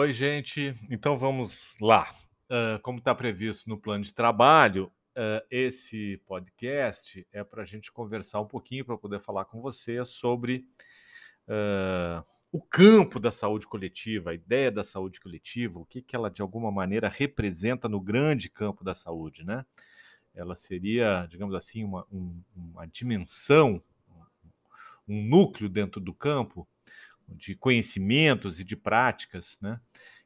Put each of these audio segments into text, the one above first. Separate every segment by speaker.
Speaker 1: Oi, gente. Então vamos lá. Uh, como está previsto no plano de trabalho, uh, esse podcast é para a gente conversar um pouquinho, para poder falar com você sobre uh, o campo da saúde coletiva, a ideia da saúde coletiva, o que, que ela de alguma maneira representa no grande campo da saúde, né? Ela seria, digamos assim, uma, um, uma dimensão, um núcleo dentro do campo de conhecimentos e de práticas, né,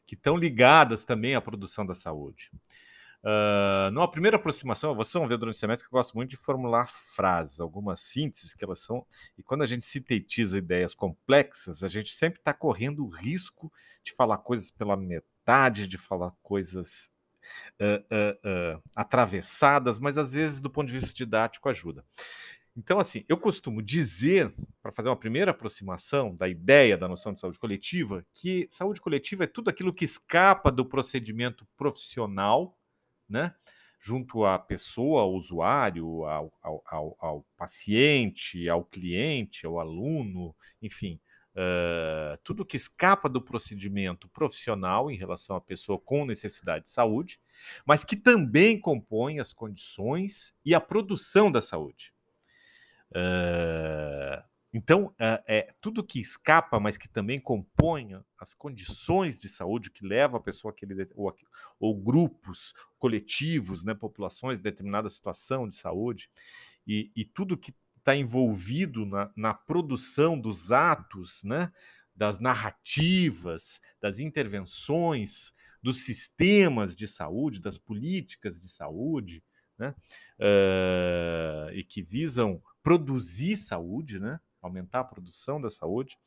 Speaker 1: que estão ligadas também à produção da saúde. Uh, numa primeira aproximação, vocês vão ver durante o semestre que eu gosto muito de formular frases, algumas sínteses que elas são. E quando a gente sintetiza ideias complexas, a gente sempre está correndo o risco de falar coisas pela metade, de falar coisas uh, uh, atravessadas, mas às vezes, do ponto de vista didático, ajuda. Então, assim, eu costumo dizer, para fazer uma primeira aproximação da ideia da noção de saúde coletiva, que saúde coletiva é tudo aquilo que escapa do procedimento profissional, né? Junto à pessoa, ao usuário, ao, ao, ao, ao paciente, ao cliente, ao aluno, enfim, uh, tudo que escapa do procedimento profissional em relação à pessoa com necessidade de saúde, mas que também compõe as condições e a produção da saúde. Uh, então, uh, é tudo que escapa, mas que também compõe as condições de saúde que leva a pessoa aquele ou, ou grupos coletivos, né, populações em determinada situação de saúde, e, e tudo que está envolvido na, na, produção dos atos, né, das narrativas, das intervenções, dos sistemas de saúde, das políticas de saúde, né, uh, e que visam produzir saúde, né? aumentar a produção da saúde,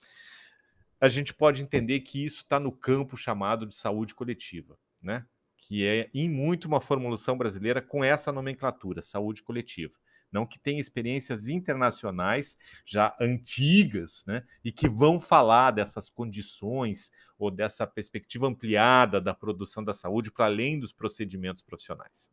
Speaker 1: a gente pode entender que isso está no campo chamado de saúde coletiva, né? que é em muito uma formulação brasileira com essa nomenclatura, saúde coletiva. Não que tenha experiências internacionais já antigas, né, e que vão falar dessas condições ou dessa perspectiva ampliada da produção da saúde para além dos procedimentos profissionais.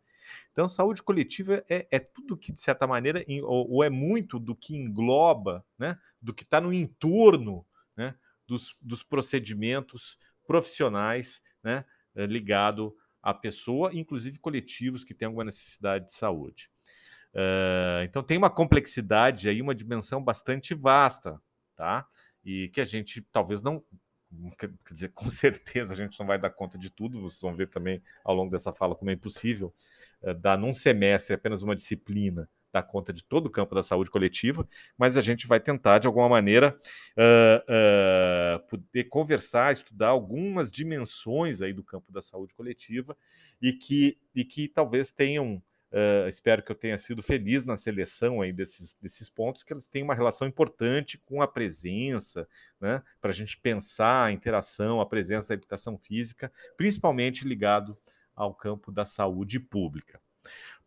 Speaker 1: Então, saúde coletiva é, é tudo que, de certa maneira, ou, ou, é muito do que engloba, né, do que está no entorno né, dos, dos procedimentos profissionais né, eh, ligado à pessoa, inclusive coletivos que têm alguma necessidade de saúde. Uh, então tem uma complexidade aí, uma dimensão bastante vasta, tá? E que a gente talvez não quer dizer, com certeza a gente não vai dar conta de tudo, vocês vão ver também ao longo dessa fala como é impossível dar num semestre apenas uma disciplina dar conta de todo o campo da saúde coletiva, mas a gente vai tentar, de alguma maneira, uh, uh, poder conversar, estudar algumas dimensões aí do campo da saúde coletiva e que, e que talvez tenham Uh, espero que eu tenha sido feliz na seleção aí desses, desses pontos, que eles têm uma relação importante com a presença, né, para a gente pensar a interação, a presença da educação física, principalmente ligado ao campo da saúde pública.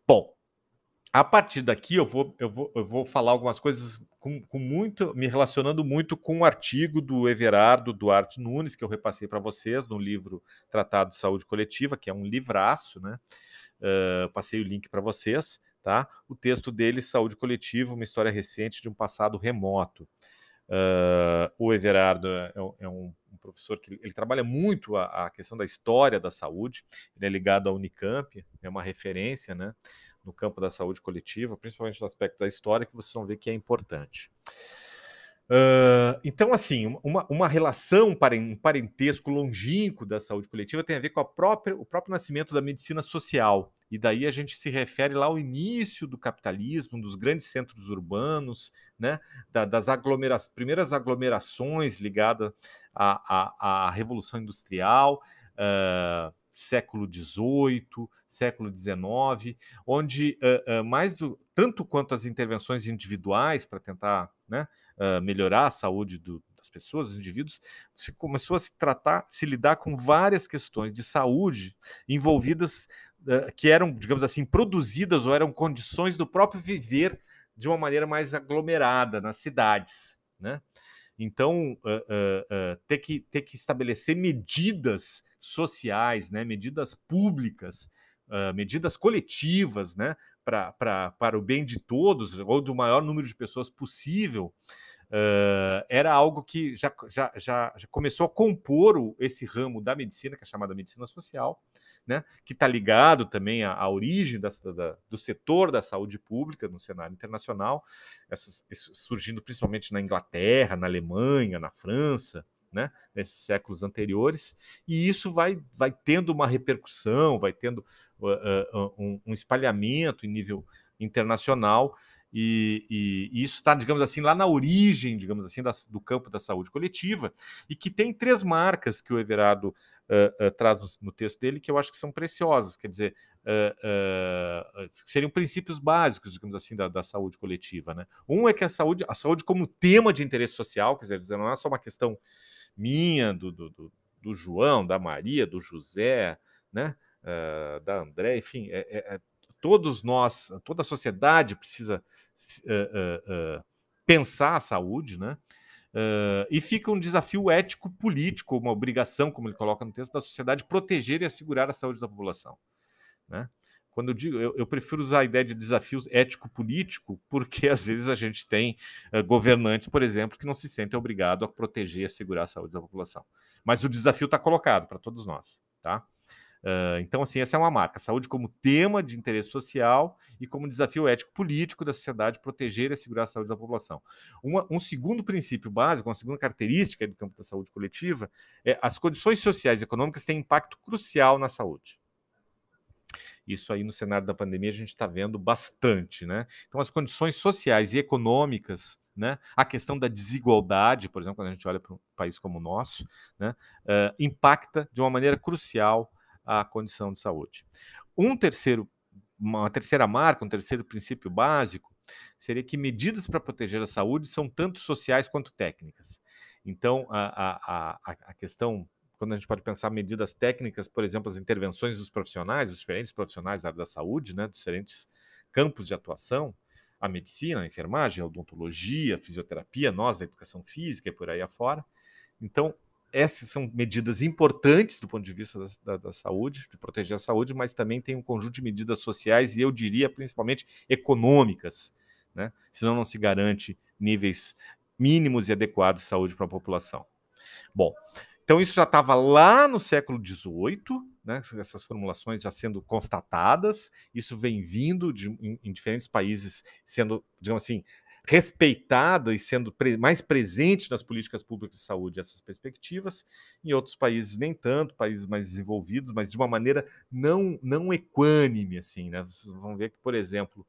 Speaker 1: Bom, a partir daqui eu vou, eu vou, eu vou falar algumas coisas com, com muito, me relacionando muito com o um artigo do Everardo Duarte Nunes, que eu repassei para vocês no livro Tratado de Saúde Coletiva, que é um livraço, né? Uh, passei o link para vocês, tá? O texto dele, Saúde Coletiva, uma história recente de um passado remoto. Uh, o Everardo é, é um, um, professor que ele trabalha muito a, a, questão da história da saúde, ele é ligado à Unicamp, é uma referência né, no campo da saúde coletiva, principalmente no aspecto da história, que vocês vão ver que é importante. Então, assim, uma, uma relação, um parentesco longínquo da saúde coletiva tem a ver com a própria, o próprio nascimento da medicina social. E daí a gente se refere lá ao início do capitalismo, dos grandes centros urbanos, né, da, das aglomera primeiras aglomerações ligadas à, à, à Revolução Industrial. Uh, século XVIII, século XIX, onde uh, uh, mais do, tanto quanto as intervenções individuais para tentar né, uh, melhorar a saúde do, das pessoas, dos indivíduos, se começou a se tratar, se lidar com várias questões de saúde envolvidas que eram, digamos assim, produzidas ou eram condições do próprio viver de uma maneira mais aglomerada nas cidades, né? Então, ter, que, ter que estabelecer medidas sociais, né, medidas públicas, uh, medidas coletivas, né, pra, pra, para o bem de todos ou do maior número de pessoas possível, uh, era algo que já, já, já, já, começou a compor o, esse ramo da medicina, que é chamada medicina social, né, que está ligado também à, à origem da, da, do setor da saúde pública no cenário internacional, essas, surgindo principalmente na Inglaterra, na Alemanha, na França, né, nesses séculos anteriores, e isso vai, vai tendo uma repercussão, vai tendo uh, uh, um, um, espalhamento em nível internacional, e, e, e isso está, digamos assim, lá na origem, digamos assim, da, do campo da saúde coletiva, e que tem três marcas que o Everardo uh, uh, traz no, no, texto dele que eu acho que são preciosas, quer dizer, uh, seriam princípios básicos, digamos assim, da, da, saúde coletiva. Né? Um é que a saúde, a saúde como tema de interesse social, quer dizer, não é só uma questão minha, do, do, do, do João, da Maria, do José, né? da André, enfim, é, é, é todos nós, toda a sociedade precisa uh, uh, pensar a saúde, né? E fica um desafio ético-político, uma obrigação, como ele coloca no texto, da sociedade proteger e assegurar a saúde da população. Né? Quando eu digo, eu, eu, prefiro usar a ideia de desafio ético-político, porque às vezes a gente tem governantes, por exemplo, que não se sentem obrigados a proteger e assegurar a saúde da população. Mas o desafio está colocado para todos nós, tá? Uh, então, assim, essa é uma marca. Saúde como tema de interesse social e como desafio ético-político da sociedade proteger e assegurar a saúde da população. Uma, um segundo princípio básico, uma segunda característica do campo da saúde coletiva é as condições sociais e econômicas têm impacto crucial na saúde. Isso aí no cenário da pandemia a gente está vendo bastante, né? Então, as condições sociais e econômicas né? A questão da desigualdade, por exemplo, quando a gente olha para um país como o nosso, né? Uh, impacta de uma maneira crucial a condição de saúde. Um terceiro, uma terceira marca, um terceiro princípio básico seria que medidas para proteger a saúde são tanto sociais quanto técnicas. Então, a, a, a, questão, quando a gente pode pensar medidas técnicas, por exemplo, as intervenções dos profissionais, os diferentes profissionais da área da saúde, né, dos diferentes campos de atuação, a medicina, a enfermagem, a odontologia, a fisioterapia, nós da educação física e por aí afora. Então, essas são medidas importantes do ponto de vista da, da, da, saúde, de proteger a saúde, mas também tem um conjunto de medidas sociais e eu diria principalmente econômicas, né? Senão não se garante níveis mínimos e adequados de saúde para a população. Bom, então isso já estava lá no século XVIII, né? Essas formulações já sendo constatadas, isso vem vindo de, em, em diferentes países sendo, digamos assim, respeitada e sendo pre mais presente nas políticas públicas de saúde essas perspectivas, em outros países nem tanto, países mais desenvolvidos, mas de uma maneira não, não equânime, assim, né? Vocês vão ver que, por exemplo,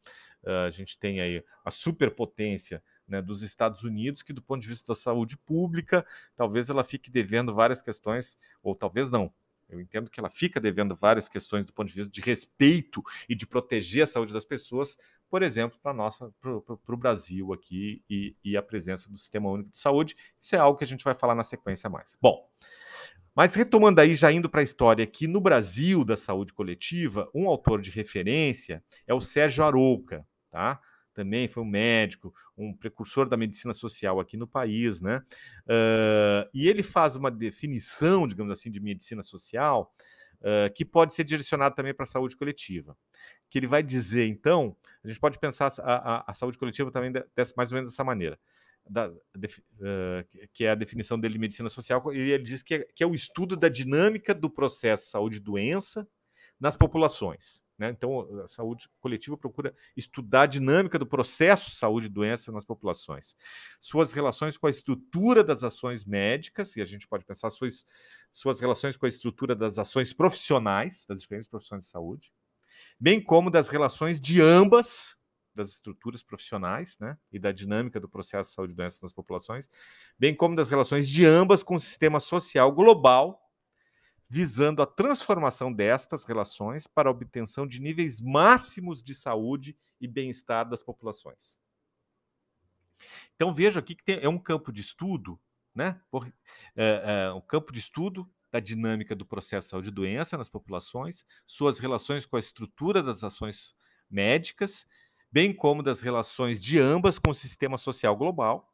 Speaker 1: a gente tem aí a superpotência né, dos Estados Unidos, que do ponto de vista da saúde pública, talvez ela fique devendo várias questões, ou talvez não, eu entendo que ela fica devendo várias questões do ponto de vista de respeito e de proteger a saúde das pessoas, por exemplo, para o Brasil aqui e, e, a presença do Sistema Único de Saúde. Isso é algo que a gente vai falar na sequência mais. Bom, mas retomando aí, já indo para a história aqui, no Brasil da saúde coletiva, um autor de referência é o Sérgio Arouca, tá? Também foi um médico, um precursor da medicina social aqui no país, né? Uh, e ele faz uma definição, digamos assim, de medicina social uh, que pode ser direcionada também para a saúde coletiva que ele vai dizer, então, a gente pode pensar a, a, a saúde coletiva também dessa, mais ou menos dessa maneira, da, uh, que é a definição dele de medicina social, e ele diz que é, que é o estudo da dinâmica do processo saúde-doença nas populações. Né? Então, a saúde coletiva procura estudar a dinâmica do processo saúde-doença nas populações, suas relações com a estrutura das ações médicas, e a gente pode pensar suas, suas relações com a estrutura das ações profissionais, das diferentes profissões de saúde, bem como das relações de ambas das estruturas profissionais, né, e da dinâmica do processo de saúde e doença nas populações, bem como das relações de ambas com o sistema social global, visando a transformação destas relações para a obtenção de níveis máximos de saúde e bem-estar das populações. Então veja aqui que tem, é um campo de estudo, né, por, é, é, um campo de estudo da dinâmica do processo de doença nas populações, suas relações com a estrutura das ações médicas, bem como das relações de ambas com o sistema social global,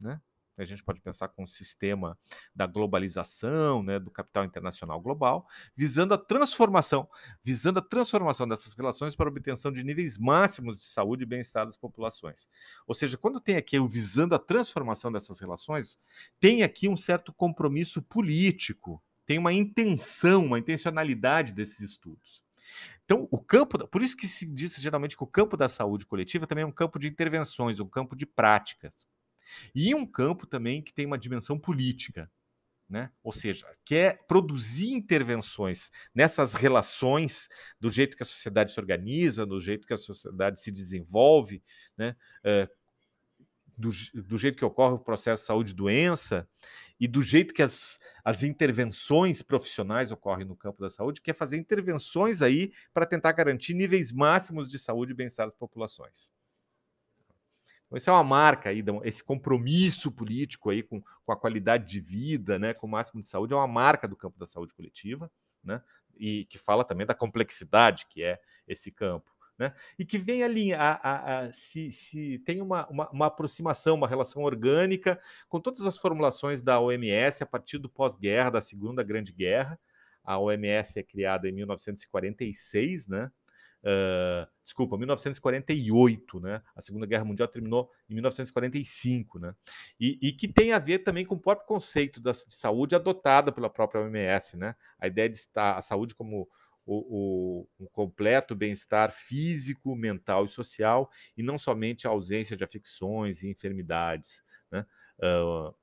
Speaker 1: né? A gente pode pensar com o sistema da globalização, né, do capital internacional global, visando a transformação, visando a transformação dessas relações para a obtenção de níveis máximos de saúde e bem-estar das populações. Ou seja, quando tem aqui o visando a transformação dessas relações, tem aqui um certo compromisso político, tem uma intenção, uma intencionalidade desses estudos. Então, o campo, por isso que se diz geralmente que o campo da saúde coletiva também é um campo de intervenções, um campo de práticas. E um campo também que tem uma dimensão política, né? Ou seja, quer é produzir intervenções nessas relações, do jeito que a sociedade se organiza, do jeito que a sociedade se desenvolve, né? É, do, do, jeito que ocorre o processo de saúde e doença e do jeito que as, as intervenções profissionais ocorrem no campo da saúde, quer fazer intervenções aí para tentar garantir níveis máximos de saúde e bem-estar das populações. Então, isso é uma marca aí, esse compromisso político aí com, com a qualidade de vida, né, com o máximo de saúde, é uma marca do campo da saúde coletiva, né, e que fala também da complexidade que é esse campo. Né? E que vem ali, a, a, a, se, se, tem uma, uma, uma, aproximação, uma relação orgânica com todas as formulações da OMS a partir do pós-guerra, da Segunda Grande Guerra. A OMS é criada em 1946, né? Uh, desculpa, 1948, né? A Segunda Guerra Mundial terminou em 1945, né? E, e, que tem a ver também com o próprio conceito da, de saúde adotado pela própria OMS, né? A ideia de estar a saúde como o, o completo bem-estar físico, mental e social, e não somente a ausência de afecções e enfermidades, né? Uh,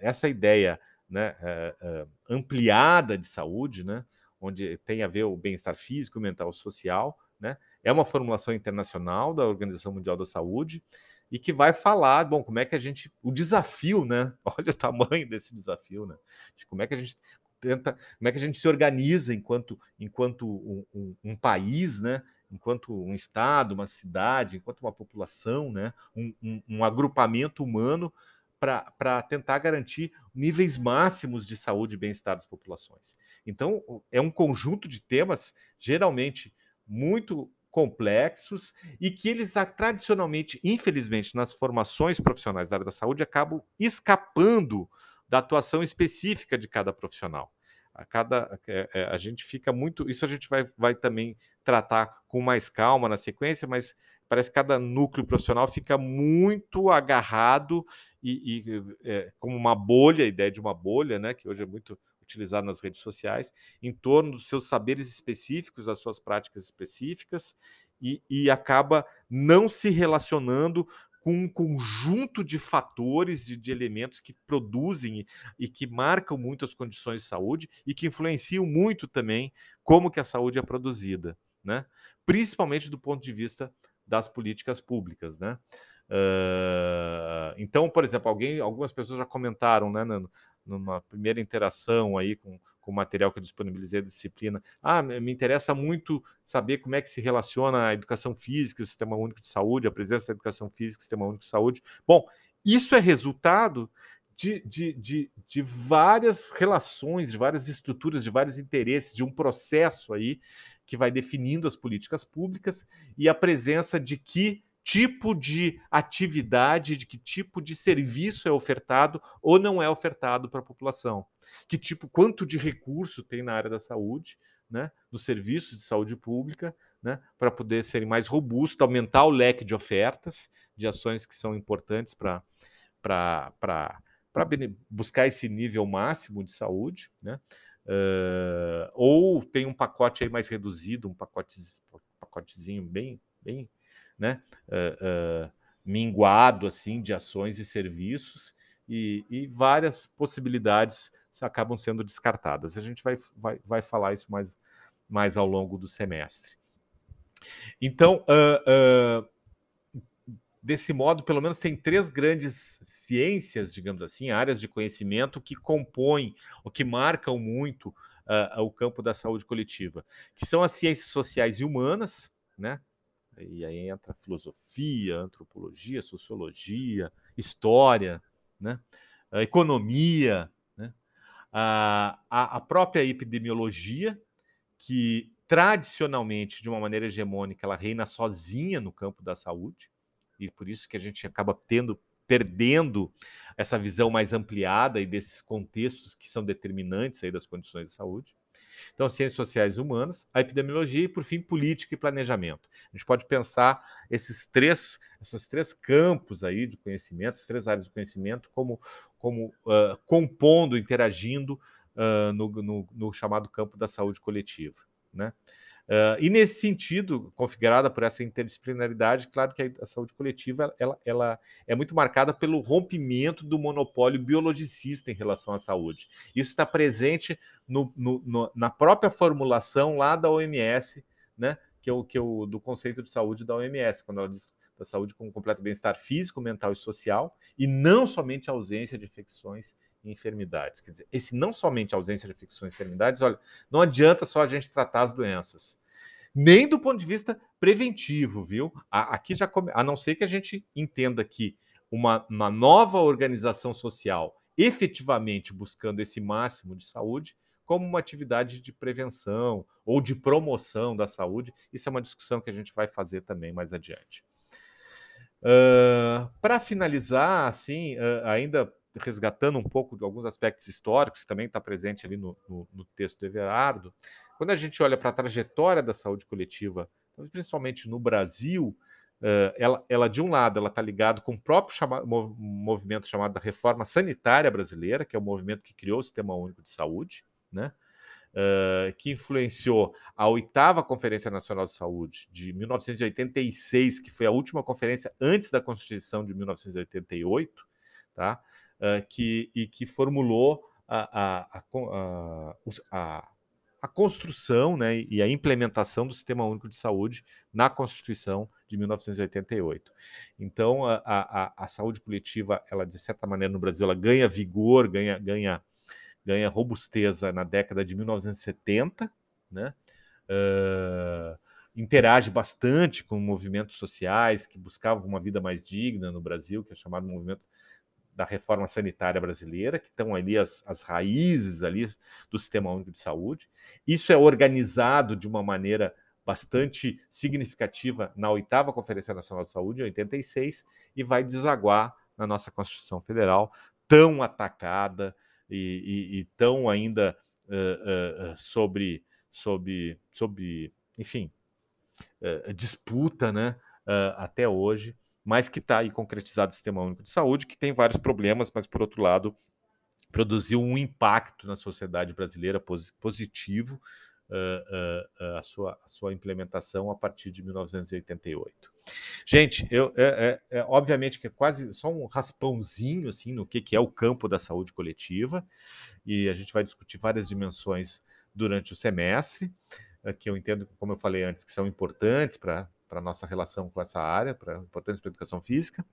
Speaker 1: essa ideia né, uh, ampliada de saúde, né? Onde tem a ver o bem-estar físico, mental, social, né? É uma formulação internacional da Organização Mundial da Saúde e que vai falar, bom, como é que a gente, o desafio, né? Olha o tamanho desse desafio, né? De como é que a gente tenta, como é que a gente se organiza enquanto, enquanto um, um, um país, né? Enquanto um estado, uma cidade, enquanto uma população, né? um, um, um agrupamento humano para tentar garantir níveis máximos de saúde e bem-estar das populações. Então, é um conjunto de temas geralmente muito complexos e que eles tradicionalmente, infelizmente, nas formações profissionais da área da saúde acabam escapando da atuação específica de cada profissional. A cada é, é, a gente fica muito, isso a gente vai, vai também tratar com mais calma na sequência, mas parece que cada núcleo profissional fica muito agarrado e, e é, como uma bolha, a ideia de uma bolha, né, que hoje é muito utilizado nas redes sociais, em torno dos seus saberes específicos, das suas práticas específicas, e, e acaba não se relacionando com um conjunto de fatores e de elementos que produzem e que marcam muito as condições de saúde e que influenciam muito também como que a saúde é produzida, né? Principalmente do ponto de vista das políticas públicas, né? Uh, então, por exemplo, alguém, algumas pessoas já comentaram, né, numa primeira interação aí com, com o material que eu disponibilizei da disciplina, ah, me interessa muito saber como é que se relaciona a educação física, o sistema único de saúde, a presença da educação física, o sistema único de saúde. Bom, isso é resultado de, de, de, de, várias relações, de várias estruturas, de vários interesses, de um processo aí que vai definindo as políticas públicas e a presença de que tipo de atividade, de que tipo de serviço é ofertado ou não é ofertado para a população. Que tipo, quanto de recurso tem na área da saúde, né, nos serviços de saúde pública, né, para poder serem mais robustos, aumentar o leque de ofertas, de ações que são importantes para para buscar esse nível máximo de saúde, né? Uh, ou tem um pacote aí mais reduzido, um pacote, pacotezinho bem, bem, né? Uh, uh, minguado assim de ações e serviços e, e, várias possibilidades acabam sendo descartadas. A gente vai, vai, vai falar isso mais, mais ao longo do semestre. Então, uh, desse modo, pelo menos tem três grandes ciências, digamos assim, áreas de conhecimento que compõem, ou que marcam muito uh, o campo da saúde coletiva, que são as ciências sociais e humanas, né? E aí entra filosofia, antropologia, sociologia, história, né? A economia, né? a, a própria epidemiologia, que tradicionalmente, de uma maneira hegemônica, ela reina sozinha no campo da saúde, e por isso que a gente acaba tendo perdendo essa visão mais ampliada e desses contextos que são determinantes aí das condições de saúde. Então, ciências sociais e humanas, a epidemiologia e, por fim, política e planejamento. A gente pode pensar esses três, esses três campos aí de conhecimento, essas três áreas de conhecimento, como, como uh, compondo, interagindo uh, no, no, no chamado campo da saúde coletiva. Né? Uh, e nesse sentido, configurada por essa interdisciplinaridade, claro que a, saúde coletiva ela, ela, é muito marcada pelo rompimento do monopólio biologicista em relação à saúde. Isso está presente no, no, no, na própria formulação lá da OMS, né, que é o que é o, do conceito de saúde da OMS, quando ela diz da saúde como completo bem-estar físico, mental e social, e não somente a ausência de infecções e enfermidades. Quer dizer, esse não somente ausência de infecções e enfermidades, olha, não adianta só a gente tratar as doenças nem do ponto de vista preventivo, viu? Aqui já come... a não ser que a gente entenda que uma, uma nova organização social efetivamente buscando esse máximo de saúde como uma atividade de prevenção ou de promoção da saúde. Isso é uma discussão que a gente vai fazer também mais adiante. Uh, Para finalizar, assim, uh, ainda resgatando um pouco de alguns aspectos históricos, que também está presente ali no, no, no texto do Everardo, quando a gente olha para a trajetória da saúde coletiva, principalmente no Brasil, ela, ela de um lado, ela está ligada com o próprio chama, movimento chamado da Reforma Sanitária Brasileira, que é o movimento que criou o Sistema Único de Saúde, né? Uh, que influenciou a oitava Conferência Nacional de Saúde de 1986, que foi a última conferência antes da Constituição de 1988, tá? Uh, que, e que formulou a, a, a, a a construção né, e a implementação do Sistema Único de Saúde na Constituição de 1988. Então, a, a, a, saúde coletiva, ela de certa maneira no Brasil, ela ganha vigor, ganha, ganha, ganha robusteza na década de 1970, né? Uh, interage bastante com movimentos sociais que buscavam uma vida mais digna no Brasil, que é chamado movimento da reforma sanitária brasileira, que estão ali as, as raízes ali do Sistema Único de Saúde. Isso é organizado de uma maneira bastante significativa na oitava Conferência Nacional de Saúde, em 86, e vai desaguar na nossa Constituição Federal, tão atacada e, e, e tão ainda uh, uh, sobre, sobre, sobre, enfim, uh, disputa né, até hoje mas que está aí concretizado o Sistema Único de Saúde, que tem vários problemas, mas por outro lado produziu um impacto na sociedade brasileira positivo uh, uh, a, sua, a sua implementação a partir de 1988. Gente, eu, é, é, é, obviamente que é quase só um raspãozinho assim no que, que é o campo da saúde coletiva, e a gente vai discutir várias dimensões durante o semestre, que eu entendo, como eu falei antes, que são importantes para para a nossa relação com essa área, para importante para educação física.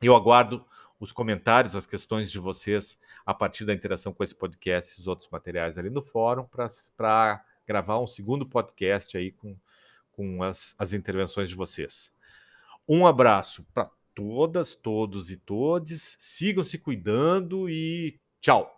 Speaker 1: Eu aguardo os comentários, as questões de vocês a partir da interação com esse podcast e os outros materiais ali no fórum para gravar um segundo podcast aí com, com as, as intervenções de vocês. Um abraço para todas, todos e todes. Sigam se cuidando e tchau.